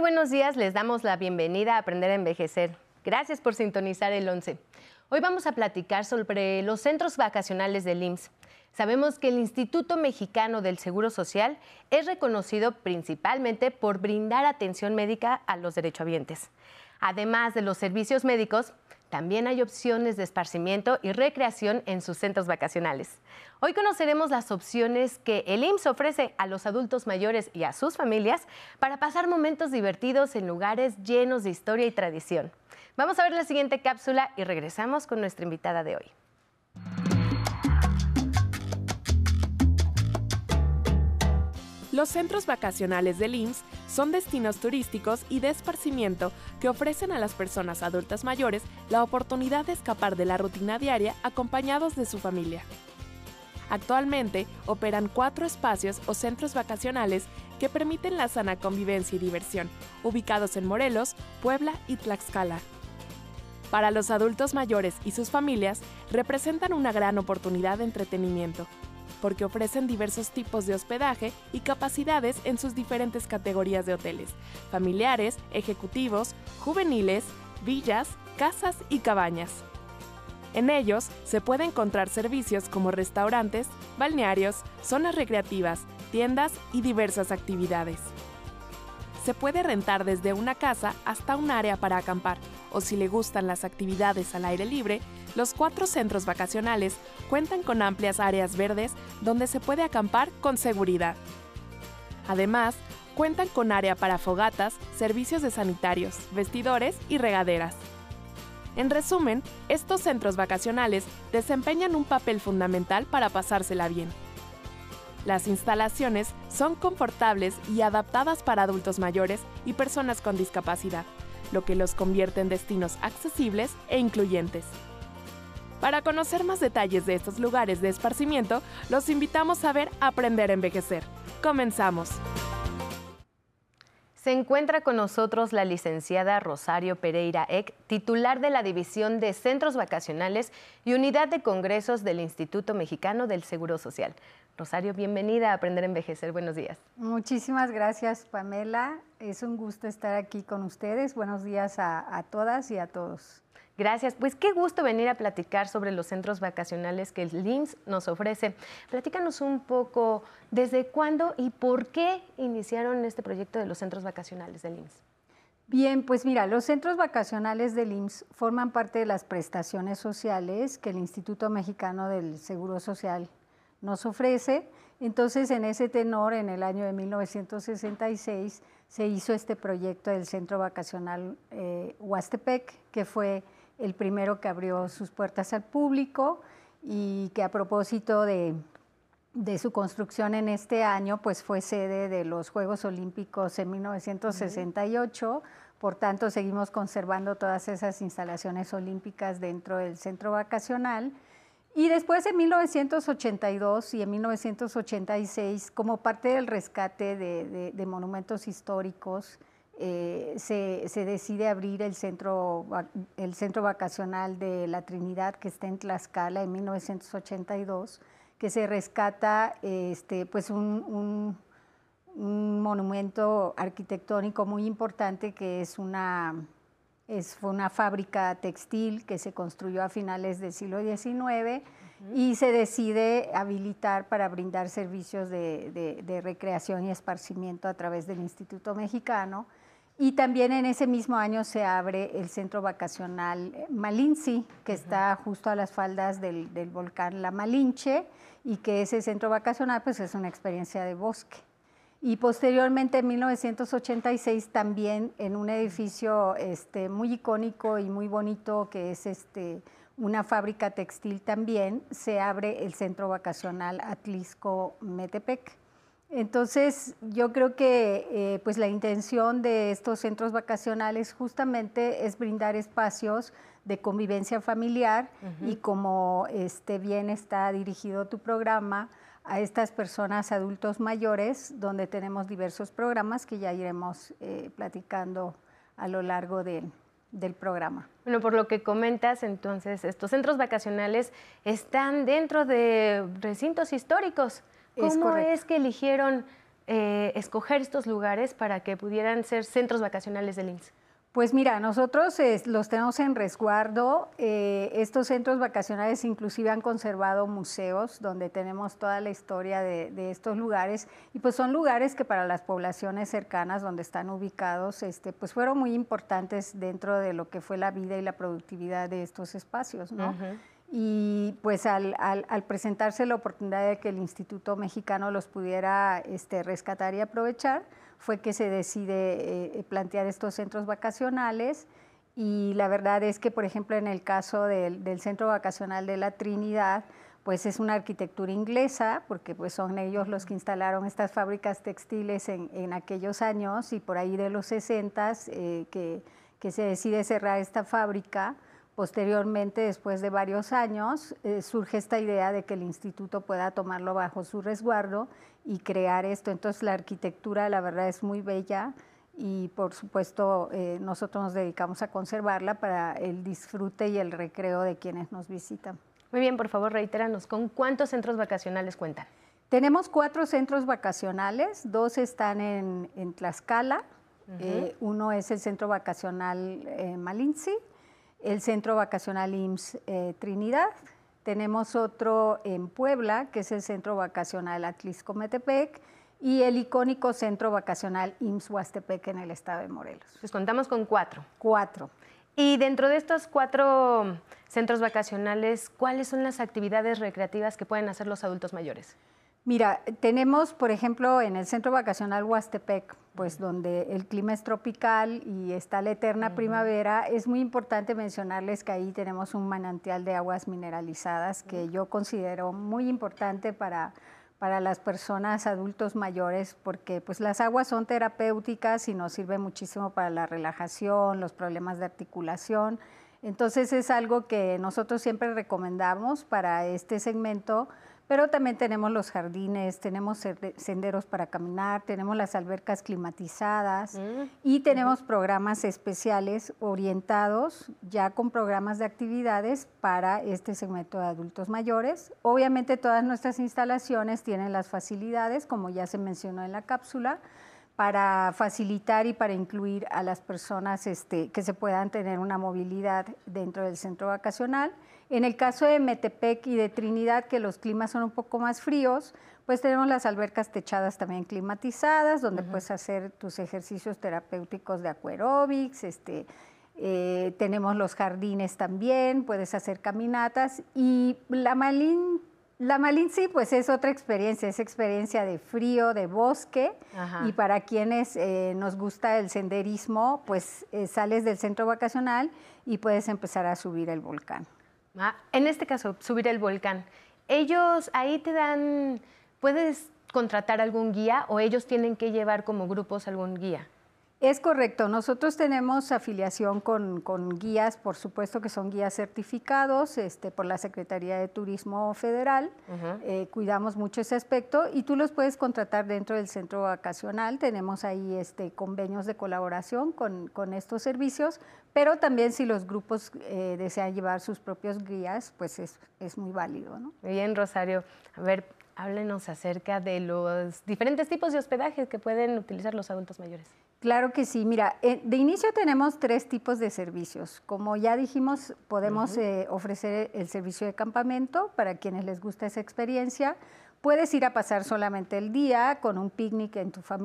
Buenos días. Les damos la bienvenida a Aprender a Envejecer. Gracias por sintonizar el 11. Hoy vamos a platicar sobre los centros vacacionales del IMSS. Sabemos que el Instituto Mexicano del Seguro Social es reconocido principalmente por brindar atención médica a los derechohabientes. Además de los servicios médicos, también hay opciones de esparcimiento y recreación en sus centros vacacionales. Hoy conoceremos las opciones que el IMSS ofrece a los adultos mayores y a sus familias para pasar momentos divertidos en lugares llenos de historia y tradición. Vamos a ver la siguiente cápsula y regresamos con nuestra invitada de hoy. Los centros vacacionales del IMSS son destinos turísticos y de esparcimiento que ofrecen a las personas adultas mayores la oportunidad de escapar de la rutina diaria acompañados de su familia. Actualmente operan cuatro espacios o centros vacacionales que permiten la sana convivencia y diversión, ubicados en Morelos, Puebla y Tlaxcala. Para los adultos mayores y sus familias, representan una gran oportunidad de entretenimiento, porque ofrecen diversos tipos de hospedaje y capacidades en sus diferentes categorías de hoteles, familiares, ejecutivos, juveniles, villas, casas y cabañas. En ellos se puede encontrar servicios como restaurantes, balnearios, zonas recreativas, tiendas y diversas actividades. Se puede rentar desde una casa hasta un área para acampar, o si le gustan las actividades al aire libre, los cuatro centros vacacionales cuentan con amplias áreas verdes donde se puede acampar con seguridad. Además, cuentan con área para fogatas, servicios de sanitarios, vestidores y regaderas. En resumen, estos centros vacacionales desempeñan un papel fundamental para pasársela bien. Las instalaciones son confortables y adaptadas para adultos mayores y personas con discapacidad, lo que los convierte en destinos accesibles e incluyentes. Para conocer más detalles de estos lugares de esparcimiento, los invitamos a ver Aprender a Envejecer. Comenzamos. Se encuentra con nosotros la licenciada Rosario Pereira Eck, titular de la División de Centros Vacacionales y Unidad de Congresos del Instituto Mexicano del Seguro Social. Rosario, bienvenida a Aprender a Envejecer. Buenos días. Muchísimas gracias, Pamela. Es un gusto estar aquí con ustedes. Buenos días a, a todas y a todos. Gracias. Pues qué gusto venir a platicar sobre los centros vacacionales que el LIMS nos ofrece. Platícanos un poco desde cuándo y por qué iniciaron este proyecto de los centros vacacionales del IMSS. Bien, pues mira, los centros vacacionales del IMSS forman parte de las prestaciones sociales que el Instituto Mexicano del Seguro Social nos ofrece. Entonces, en ese tenor, en el año de 1966, se hizo este proyecto del Centro Vacacional eh, Huastepec, que fue el primero que abrió sus puertas al público y que a propósito de, su construcción en este año, pues fue sede de los Juegos Olímpicos en 1968. Por tanto, seguimos conservando todas esas instalaciones olímpicas dentro del centro vacacional. Y después en 1982 y en 1986, como parte del rescate de monumentos históricos, eh, se, decide abrir el centro, el centro vacacional de la Trinidad que está en Tlaxcala en 1982, que se rescata este, pues un, monumento arquitectónico muy importante que es una, es, fue una fábrica textil que se construyó a finales del siglo XIX y se decide habilitar para brindar servicios de, recreación y esparcimiento a través del Instituto Mexicano. Y también en ese mismo año se abre el centro vacacional Malinci, que está justo a las faldas del, volcán La Malinche, y que ese centro vacacional pues, es una experiencia de bosque. Y posteriormente, en 1986, también en un edificio este, muy icónico y muy bonito, que es este, una fábrica textil también, se abre el centro vacacional Atlisco Metepec. Entonces, yo creo que eh, pues la intención de estos centros vacacionales justamente es brindar espacios de convivencia familiar y como este bien está dirigido tu programa a estas personas adultos mayores, donde tenemos diversos programas que ya iremos eh, platicando a lo largo del programa. Bueno, por lo que comentas, entonces, estos centros vacacionales están dentro de recintos históricos. ¿Cómo es, que eligieron eh, escoger estos lugares para que pudieran ser centros vacacionales del IMSS? Pues mira, nosotros los tenemos en resguardo. Eh, estos centros vacacionales inclusive han conservado museos donde tenemos toda la historia de, estos lugares y pues son lugares que para las poblaciones cercanas donde están ubicados, este, pues fueron muy importantes dentro de lo que fue la vida y la productividad de estos espacios, ¿no? Y pues al, presentarse la oportunidad de que el Instituto Mexicano los pudiera este, rescatar y aprovechar, fue que se decide eh, plantear estos centros vacacionales. Y la verdad es que, por ejemplo, en el caso del, Centro Vacacional de la Trinidad, pues es una arquitectura inglesa, porque pues son ellos los que instalaron estas fábricas textiles en, aquellos años y por ahí de los 60 eh, que, que se decide cerrar esta fábrica Posteriormente, después de varios años, eh, surge esta idea de que el instituto pueda tomarlo bajo su resguardo y crear esto. Entonces, la arquitectura, la verdad, es muy bella y, por supuesto, eh, nosotros nos dedicamos a conservarla para el disfrute y el recreo de quienes nos visitan. Muy bien, por favor, reitéranos, ¿con cuántos centros vacacionales cuentan? Tenemos cuatro centros vacacionales, dos están en, Tlaxcala, eh, uno es el centro vacacional Malinzi, el Centro Vacacional IMSS eh, Trinidad. Tenemos otro en Puebla, que es el Centro Vacacional Atlisco Metepec, y el icónico Centro Vacacional IMSS Huastepec en el estado de Morelos. Pues contamos con cuatro. Cuatro. Y dentro de estos cuatro centros vacacionales, ¿cuáles son las actividades recreativas que pueden hacer los adultos mayores? Mira, tenemos, por ejemplo, en el centro vacacional Huastepec, pues donde el clima es tropical y está la eterna primavera, es muy importante mencionarles que ahí tenemos un manantial de aguas mineralizadas que yo considero muy importante para, para las personas adultos mayores porque pues las aguas son terapéuticas y nos sirven muchísimo para la relajación, los problemas de articulación. Entonces es algo que nosotros siempre recomendamos para este segmento pero también tenemos los jardines, tenemos senderos para caminar, tenemos las albercas climatizadas mm, y tenemos programas especiales orientados ya con programas de actividades para este segmento de adultos mayores. Obviamente todas nuestras instalaciones tienen las facilidades, como ya se mencionó en la cápsula, para facilitar y para incluir a las personas este, que se puedan tener una movilidad dentro del centro vacacional. En el caso de Metepec y de Trinidad, que los climas son un poco más fríos, pues tenemos las albercas techadas también climatizadas, donde puedes hacer tus ejercicios terapéuticos de aquarobics, este, eh, tenemos los jardines también, puedes hacer caminatas y la Malín, la Malín sí, pues es otra experiencia, es experiencia de frío, de bosque y para quienes eh, nos gusta el senderismo, pues eh, sales del centro vacacional y puedes empezar a subir el volcán. Ah, en este caso, subir el volcán. Ellos ahí te dan, puedes contratar algún guía o ellos tienen que llevar como grupos algún guía. Es correcto, nosotros tenemos afiliación con, guías, por supuesto que son guías certificados este, por la Secretaría de Turismo Federal, eh, cuidamos mucho ese aspecto y tú los puedes contratar dentro del centro vacacional, tenemos ahí este, convenios de colaboración con, estos servicios, pero también si los grupos eh, desean llevar sus propios guías, pues es, es muy válido. ¿no? Muy bien, Rosario. A ver, háblenos acerca de los diferentes tipos de hospedaje que pueden utilizar los adultos mayores. Claro que sí. Mira, eh, de inicio tenemos tres tipos de servicios. Como ya dijimos, podemos eh, ofrecer el servicio de campamento para quienes les gusta esa experiencia. Puedes ir a pasar solamente el día con un picnic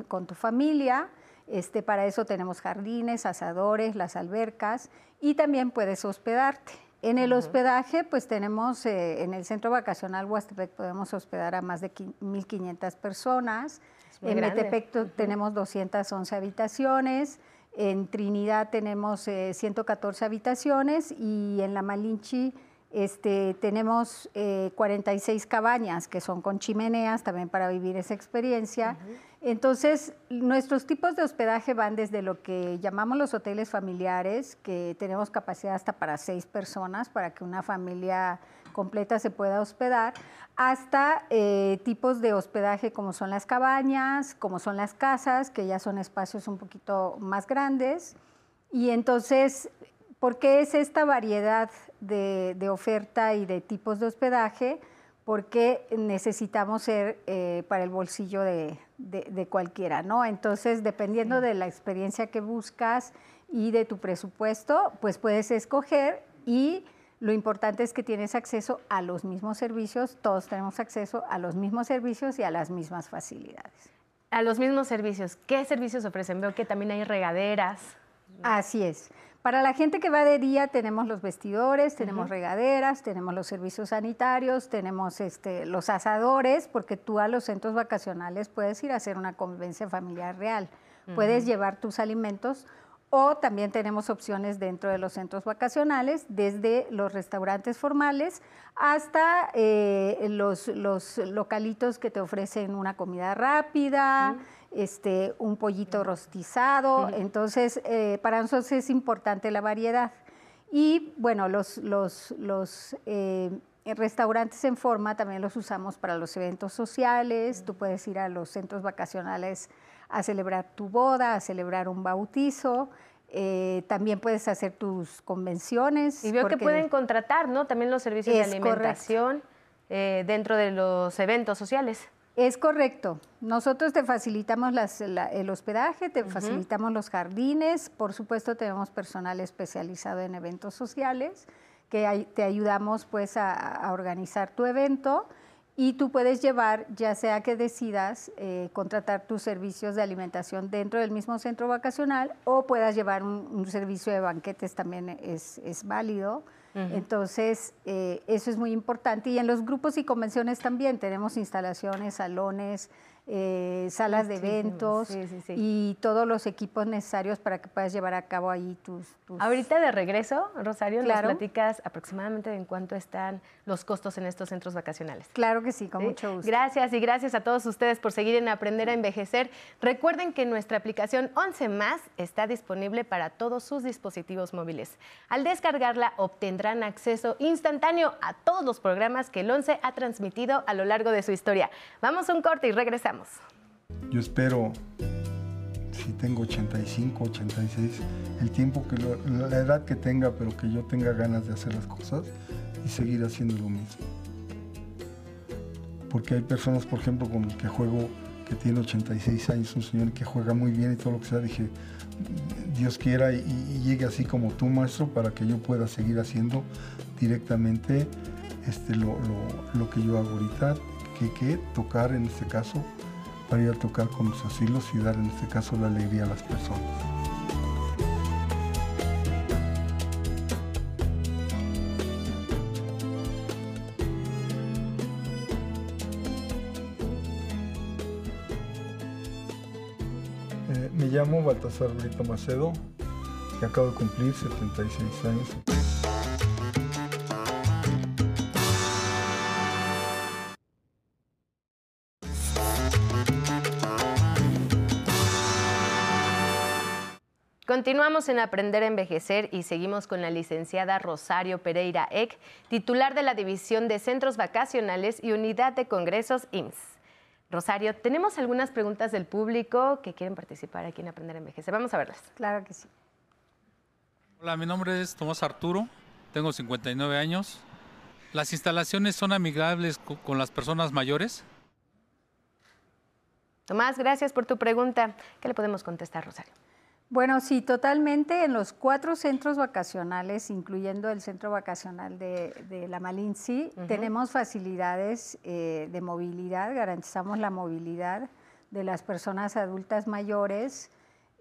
con tu familia. Este, para eso tenemos jardines, asadores, las albercas y también puedes hospedarte. En el hospedaje, pues tenemos eh, en el centro vacacional Huastepec podemos hospedar a más de 1.500 personas. En Metepec tenemos 211 habitaciones, en Trinidad tenemos 114 eh, habitaciones. Y en La Malinchi este, tenemos 46 eh, cabañas que son con chimeneas también para vivir esa experiencia. Entonces, nuestros tipos de hospedaje van desde lo que llamamos los hoteles familiares, que tenemos capacidad hasta para seis personas, para que una familia completa se pueda hospedar, hasta eh, tipos de hospedaje como son las cabañas, como son las casas, que ya son espacios un poquito más grandes. Y entonces, ¿por qué es esta variedad de, oferta y de tipos de hospedaje? Porque necesitamos ser eh, para el bolsillo de, de, cualquiera, ¿no? Entonces, dependiendo de la experiencia que buscas y de tu presupuesto, pues puedes escoger y lo importante es que tienes acceso a los mismos servicios, todos tenemos acceso a los mismos servicios y a las mismas facilidades. A los mismos servicios. ¿Qué servicios ofrecen? Veo que también hay regaderas. Así es. Para la gente que va de día tenemos los vestidores, tenemos regaderas, tenemos los servicios sanitarios, tenemos este, los asadores, porque tú a los centros vacacionales puedes ir a hacer una convivencia familiar real. Puedes llevar tus alimentos o también tenemos opciones dentro de los centros vacacionales, desde los restaurantes formales hasta eh, los, localitos que te ofrecen una comida rápida este, un pollito rostizado. Entonces, eh, para nosotros es importante la variedad. Y bueno, los, los, los eh, restaurantes en forma también los usamos para los eventos sociales. Tú puedes ir a los centros vacacionales a celebrar tu boda, a celebrar un bautizo. Eh, también puedes hacer tus convenciones. Y veo que pueden contratar, ¿no? También los servicios de alimentación dentro de los eventos sociales. Es correcto. Nosotros te facilitamos el hospedaje, te facilitamos los jardines, por supuesto tenemos personal especializado en eventos sociales que te ayudamos pues a, organizar tu evento y tú puedes llevar, ya sea que decidas eh, contratar tus servicios de alimentación dentro del mismo centro vacacional o puedas llevar un, servicio de banquetes también es, es válido. Entonces, eh, eso es muy importante. Y en los grupos y convenciones también tenemos instalaciones, salones, eh, salas de eventos y todos los equipos necesarios para que puedas llevar a cabo ahí tus... Ahorita de regreso, Rosario, claro. nos platicas aproximadamente en cuánto están los costos en estos centros vacacionales. Claro que sí, con mucho gusto. Gracias y gracias a todos ustedes por seguir en Aprender a Envejecer. Recuerden que nuestra aplicación 11 más está disponible para todos sus dispositivos móviles. Al descargarla obtendrán acceso instantáneo a todos los programas que el 11 ha transmitido a lo largo de su historia. Vamos a un corte y regresamos. Yo espero, si tengo 85, 86, el tiempo que la edad que tenga, pero que yo tenga ganas de hacer las cosas y seguir haciendo lo mismo. Porque hay personas, por ejemplo, con el que juego, que tiene 86 años, un señor que juega muy bien y todo lo que sea, dije, Dios quiera y, llegue así como tú, maestro, para que yo pueda seguir haciendo directamente este, lo, que yo hago ahorita, que, que tocar en este caso para ir a tocar con los asilos y dar en este caso la alegría a las personas. Eh, me llamo Baltasar Brito Macedo y acabo de cumplir 76 años. Continuamos en Aprender a Envejecer y seguimos con la licenciada Rosario Pereira Eck, titular de la División de Centros Vacacionales y Unidad de Congresos IMSS. Rosario, tenemos algunas preguntas del público que quieren participar aquí en Aprender a Envejecer. Vamos a verlas. Claro que sí. Hola, mi nombre es Tomás Arturo, tengo 59 años. ¿Las instalaciones son amigables con las personas mayores? Tomás, gracias por tu pregunta. ¿Qué le podemos contestar, Rosario? Bueno, sí, totalmente. En los cuatro centros vacacionales, incluyendo el centro vacacional de, La Malinci, tenemos facilidades eh, de movilidad, garantizamos la movilidad de las personas adultas mayores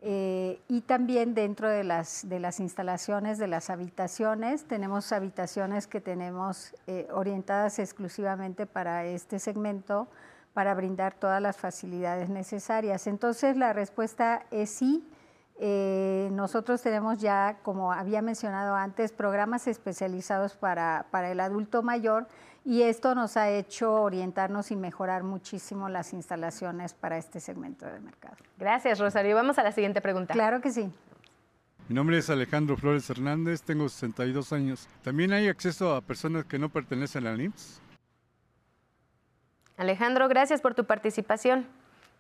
eh, y también dentro de las, de las instalaciones de las habitaciones, tenemos habitaciones que tenemos eh, orientadas exclusivamente para este segmento para brindar todas las facilidades necesarias. Entonces, la respuesta es sí eh, nosotros tenemos ya, como había mencionado antes, programas especializados para, para, el adulto mayor y esto nos ha hecho orientarnos y mejorar muchísimo las instalaciones para este segmento del mercado. Gracias, Rosario. Vamos a la siguiente pregunta. Claro que sí. Mi nombre es Alejandro Flores Hernández, tengo 62 años. ¿También hay acceso a personas que no pertenecen al IMSS? Alejandro, gracias por tu participación.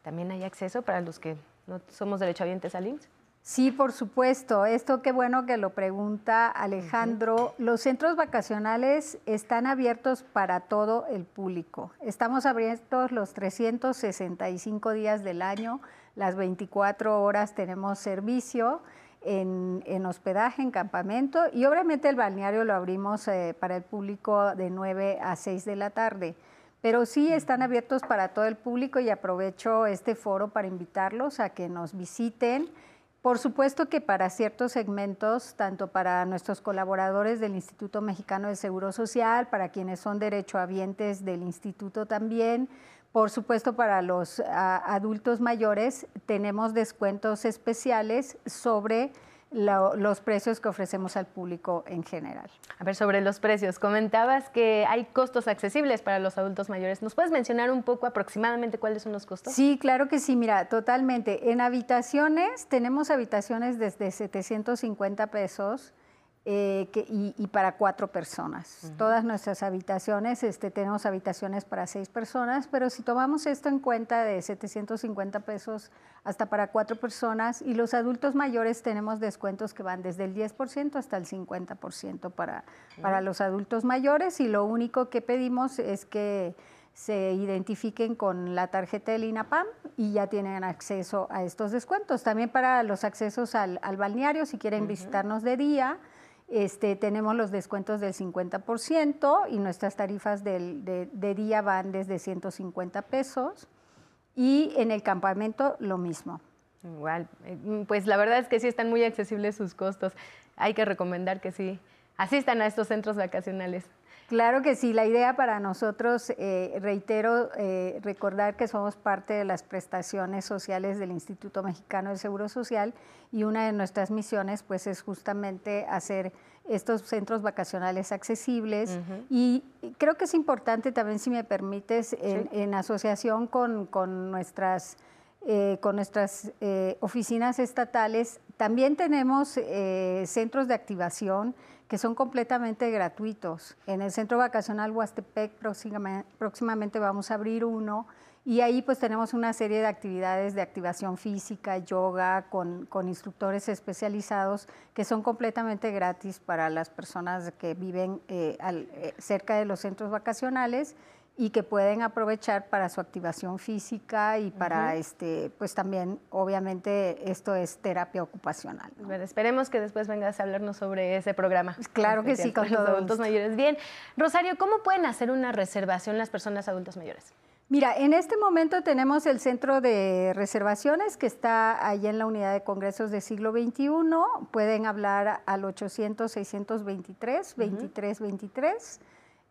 ¿También hay acceso para los que no somos derechohabientes al IMSS? Sí, por supuesto. Esto qué bueno que lo pregunta Alejandro. Los centros vacacionales están abiertos para todo el público. Estamos abiertos los 365 días del año, las 24 horas tenemos servicio. En, hospedaje, en campamento y obviamente el balneario lo abrimos eh, para el público de 9 a 6 de la tarde. Pero sí están abiertos para todo el público y aprovecho este foro para invitarlos a que nos visiten. Por supuesto que para ciertos segmentos, tanto para nuestros colaboradores del Instituto Mexicano de Seguro Social, para quienes son derechohabientes del instituto también, por supuesto para los adultos mayores, tenemos descuentos especiales sobre los precios que ofrecemos al público en general. A ver, sobre los precios, comentabas que hay costos accesibles para los adultos mayores. ¿Nos puedes mencionar un poco aproximadamente cuáles son los costos? Sí, claro que sí, mira, totalmente. En habitaciones tenemos habitaciones desde 750 pesos eh, y, para cuatro personas. Todas nuestras habitaciones, este, tenemos habitaciones para seis personas, pero si tomamos esto en cuenta de 750 pesos hasta para cuatro personas y los adultos mayores tenemos descuentos que van desde el 10% hasta el 50% para, para los adultos mayores y lo único que pedimos es que se identifiquen con la tarjeta del INAPAM y ya tienen acceso a estos descuentos. También para los accesos al, balneario, si quieren visitarnos de día, este, tenemos los descuentos del 50% y nuestras tarifas de, día van desde 150 pesos y en el campamento lo mismo. Igual, eh, pues la verdad es que sí están muy accesibles sus costos. Hay que recomendar que sí asistan a estos centros vacacionales. Claro que sí, la idea para nosotros, eh, reitero, eh, recordar que somos parte de las prestaciones sociales del Instituto Mexicano del Seguro Social y una de nuestras misiones pues es justamente hacer estos centros vacacionales accesibles y creo que es importante también, si me permites, en, asociación con, nuestras... Eh, con nuestras oficinas estatales, también tenemos centros de activación que son completamente gratuitos. En el Centro Vacacional Huastepec próximamente, vamos a abrir uno y ahí pues tenemos una serie de actividades de activación física, yoga, con, instructores especializados que son completamente gratis para las personas que viven eh, eh, cerca de los centros vacacionales y que pueden aprovechar para su activación física y para este pues también obviamente esto es terapia ocupacional. esperemos que después vengas a hablarnos sobre ese programa. Pues claro que sí, con los adultos mayores. Bien, Rosario, ¿cómo pueden hacer una reservación las personas adultos mayores? Mira, en este momento tenemos el centro de reservaciones que está allá en la unidad de congresos del siglo XXI. Pueden hablar al 800-623-2323.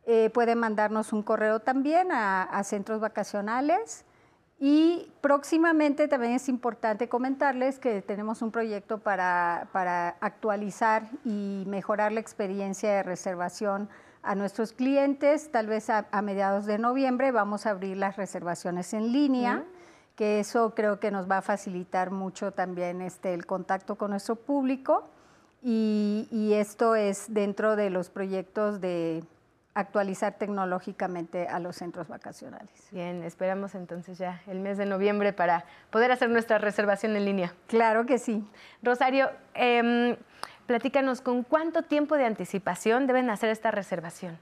Eh, pueden mandarnos un correo también a, centros vacacionales. Y próximamente también es importante comentarles que tenemos un proyecto para, actualizar y mejorar la experiencia de reservación a nuestros clientes. Tal vez a, mediados de noviembre vamos a abrir las reservaciones en línea, que eso creo que nos va a facilitar mucho también este, el contacto con nuestro público. y esto es dentro de los proyectos de actualizar tecnológicamente a los centros vacacionales. Bien, esperamos entonces ya el mes de noviembre para poder hacer nuestra reservación en línea. Claro que sí. Rosario, eh, platícanos, ¿con cuánto tiempo de anticipación deben hacer esta reservación?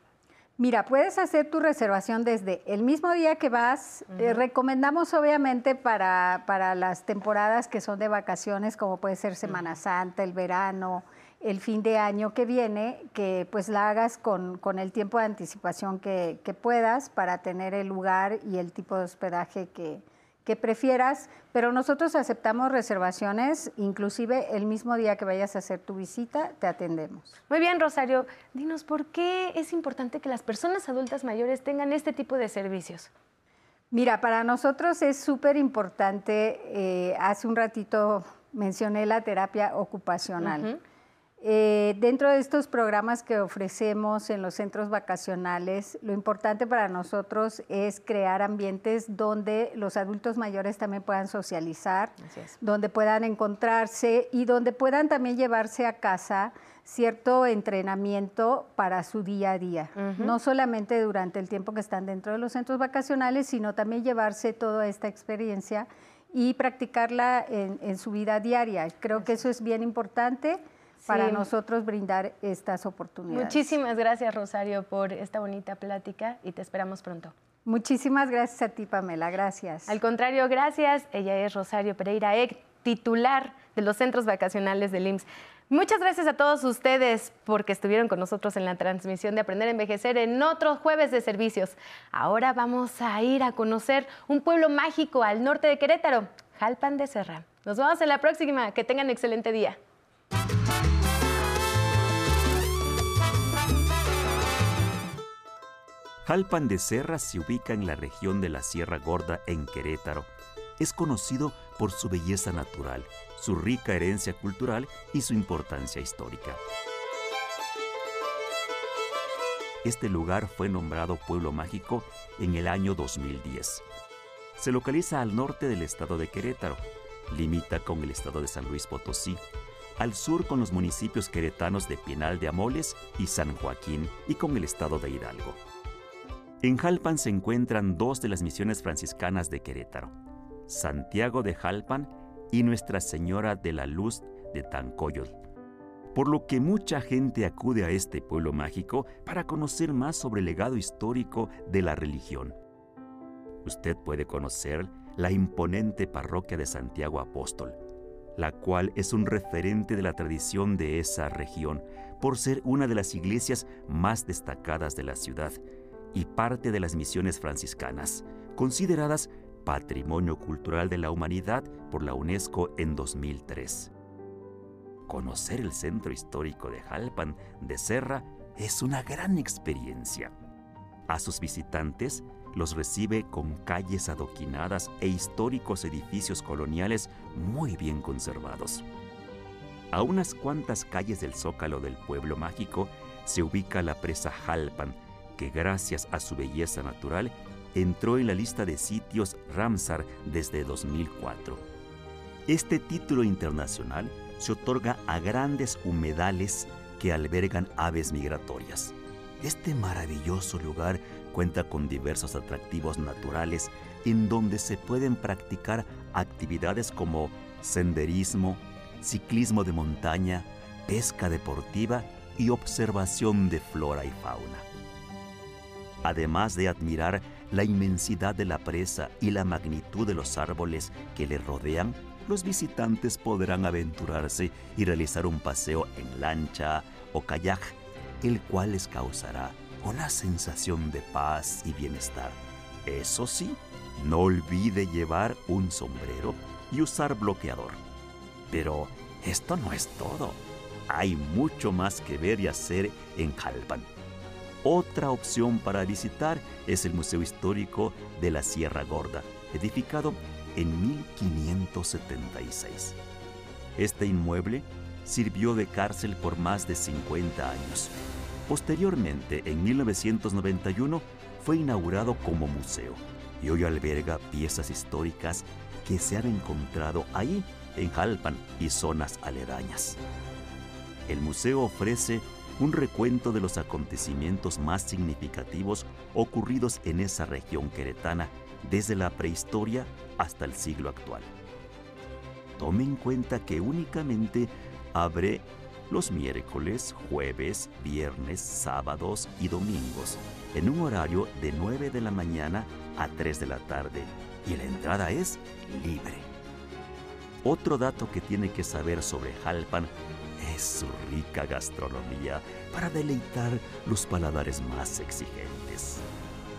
Mira, puedes hacer tu reservación desde el mismo día que vas. Eh, recomendamos obviamente para, para, las temporadas que son de vacaciones, como puede ser Semana Santa, el verano, el fin de año que viene, que pues la hagas con, el tiempo de anticipación que, puedas para tener el lugar y el tipo de hospedaje que, prefieras, pero nosotros aceptamos reservaciones, inclusive el mismo día que vayas a hacer tu visita, te atendemos. Muy bien, Rosario, dinos, ¿por qué es importante que las personas adultas mayores tengan este tipo de servicios? Mira, para nosotros es súper importante, eh, hace un ratito mencioné la terapia ocupacional. Eh, dentro de estos programas que ofrecemos en los centros vacacionales, lo importante para nosotros es crear ambientes donde los adultos mayores también puedan socializar, donde puedan encontrarse y donde puedan también llevarse a casa cierto entrenamiento para su día a día, no solamente durante el tiempo que están dentro de los centros vacacionales, sino también llevarse toda esta experiencia y practicarla en, su vida diaria. Creo que eso es bien importante para nosotros brindar estas oportunidades. Muchísimas gracias, Rosario, por esta bonita plática y te esperamos pronto. Muchísimas gracias a ti, Pamela. Gracias. Al contrario, gracias. Ella es Rosario Pereira Eck, titular de los centros vacacionales del IMSS. Muchas gracias a todos ustedes porque estuvieron con nosotros en la transmisión de Aprender a Envejecer en otros jueves de servicios. Ahora vamos a ir a conocer un pueblo mágico al norte de Querétaro, Jalpan de Serra. Nos vemos en la próxima. Que tengan un excelente día. Jalpan de Serra se ubica en la región de la Sierra Gorda en Querétaro. Es conocido por su belleza natural su rica herencia cultural y su importancia histórica. Este lugar fue nombrado Pueblo Mágico en el año 2010. Se localiza al norte del estado de Querétaro, limita con el estado de San Luis Potosí, al sur con los municipios queretanos de Pinal de Amoles y San Joaquín y con el estado de Hidalgo. En Jalpan se encuentran dos de las misiones franciscanas de Querétaro, Santiago de Jalpan y Nuestra Señora de la Luz de Tancoyol. Por lo que mucha gente acude a este pueblo mágico para conocer más sobre el legado histórico de la religión. Usted puede conocer la imponente parroquia de Santiago Apóstol, la cual es un referente de la tradición de esa región por ser una de las iglesias más destacadas de la ciudad y parte de las misiones franciscanas, consideradas Patrimonio Cultural de la Humanidad por la UNESCO en 2003. Conocer el centro histórico de Jalpan de Serra es una gran experiencia. A sus visitantes los recibe con calles adoquinadas e históricos edificios coloniales muy bien conservados. A unas cuantas calles del zócalo del pueblo mágico se ubica la presa Jalpan, que gracias a su belleza natural entró en la lista de sitios Ramsar desde 2004. Este título internacional se otorga a grandes humedales que albergan aves migratorias. Este maravilloso lugar cuenta con diversos atractivos naturales en donde se pueden practicar actividades como senderismo, ciclismo de montaña, pesca deportiva y observación de flora y fauna. Además de admirar la inmensidad de la presa y la magnitud de los árboles que le rodean, los visitantes podrán aventurarse y realizar un paseo en lancha o kayak, el cual les causará una sensación de paz y bienestar. Eso sí, no olvide llevar un sombrero y usar bloqueador. Pero esto no es todo. Hay mucho más que ver y hacer en Jalpan. Otra opción para visitar es el Museo Histórico de la Sierra Gorda, edificado en 1576. Este inmueble sirvió de cárcel por más de 50 años. Posteriormente, en 1991, fue inaugurado como museo y hoy alberga piezas históricas que se han encontrado ahí en Jalpan y zonas aledañas. El museo ofrece un recuento de los acontecimientos más significativos ocurridos en esa región queretana desde la prehistoria hasta el siglo actual. Tome en cuenta que únicamente abre los miércoles, jueves, viernes, sábados y domingos en un horario de 9 de la mañana a 3 de la tarde y la entrada es libre. Otro dato que tiene que saber sobre Jalpan es su rica gastronomía para deleitar los paladares más exigentes.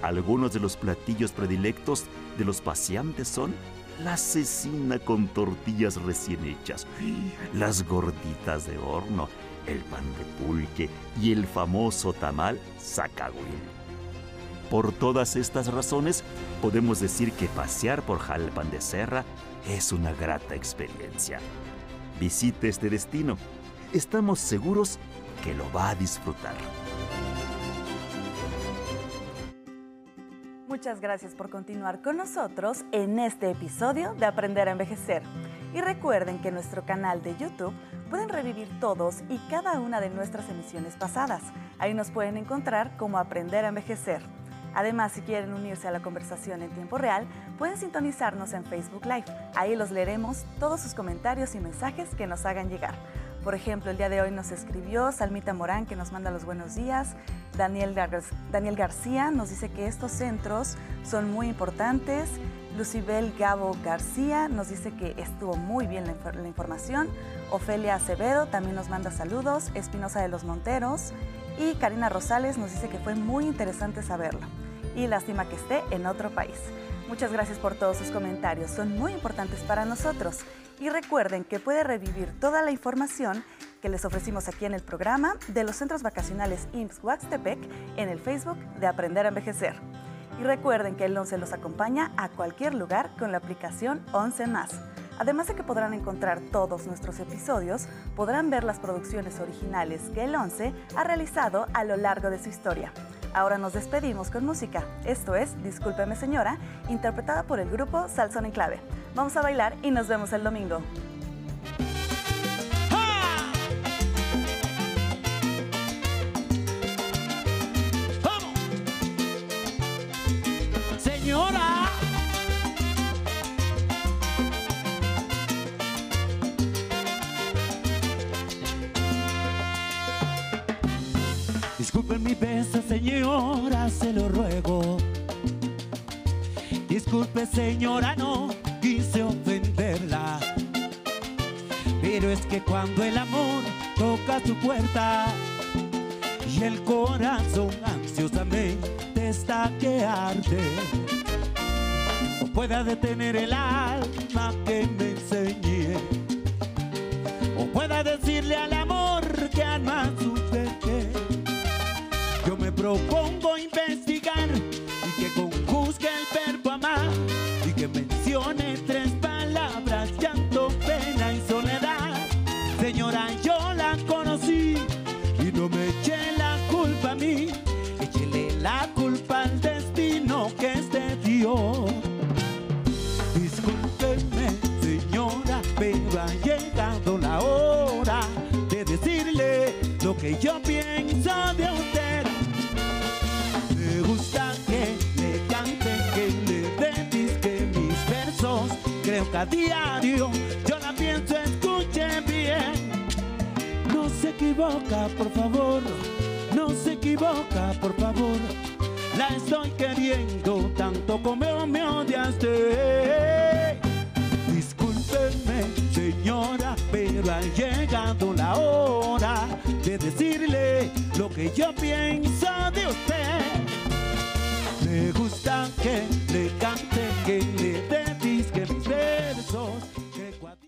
Algunos de los platillos predilectos de los paseantes son la cecina con tortillas recién hechas, las gorditas de horno, el pan de pulque y el famoso tamal zacahuil. Por todas estas razones, podemos decir que pasear por Jalpan de Serra es una grata experiencia. Visite este destino estamos seguros que lo va a disfrutar. Muchas gracias por continuar con nosotros en este episodio de Aprender a Envejecer. Y recuerden que en nuestro canal de YouTube pueden revivir todos y cada una de nuestras emisiones pasadas. Ahí nos pueden encontrar como Aprender a Envejecer. Además, si quieren unirse a la conversación en tiempo real, pueden sintonizarnos en Facebook Live. Ahí los leeremos todos sus comentarios y mensajes que nos hagan llegar. Por ejemplo, el día de hoy nos escribió Salmita Morán, que nos manda los buenos días. Daniel, García nos dice que estos centros son muy importantes. Lucibel Gabo García nos dice que estuvo muy bien la, la información. Ofelia Acevedo también nos manda saludos. Espinosa de los Monteros. Y Karina Rosales nos dice que fue muy interesante saberlo y lástima que esté en otro país. Muchas gracias por todos sus comentarios, son muy importantes para nosotros. Y recuerden que puede revivir toda la información que les ofrecimos aquí en el programa de los centros vacacionales IMSS Huaxtepec en el Facebook de Aprender a Envejecer. Y recuerden que el 11 los acompaña a cualquier lugar con la aplicación 11 más. Además de que podrán encontrar todos nuestros episodios, podrán ver las producciones originales que el 11 ha realizado a lo largo de su historia. Ahora nos despedimos con música. Esto es Discúlpeme Señora, interpretada por el grupo Salson en Clave. Vamos a bailar y nos vemos el domingo. Disculpen mi besa, señora, se lo ruego. Disculpe, señora, no quise ofenderla. Pero es que cuando el amor toca su puerta y el corazón ansiosamente está que arde, o pueda detener el alma que me enseñé, o pueda decirle al amor diario yo la pienso, escuche bien. No se equivoca, por favor. No se equivoca, por favor. La estoy queriendo tanto como me odiaste. Discúlpeme, señora, pero ha llegado la hora de decirle lo que yo pienso de usted. Me gusta que le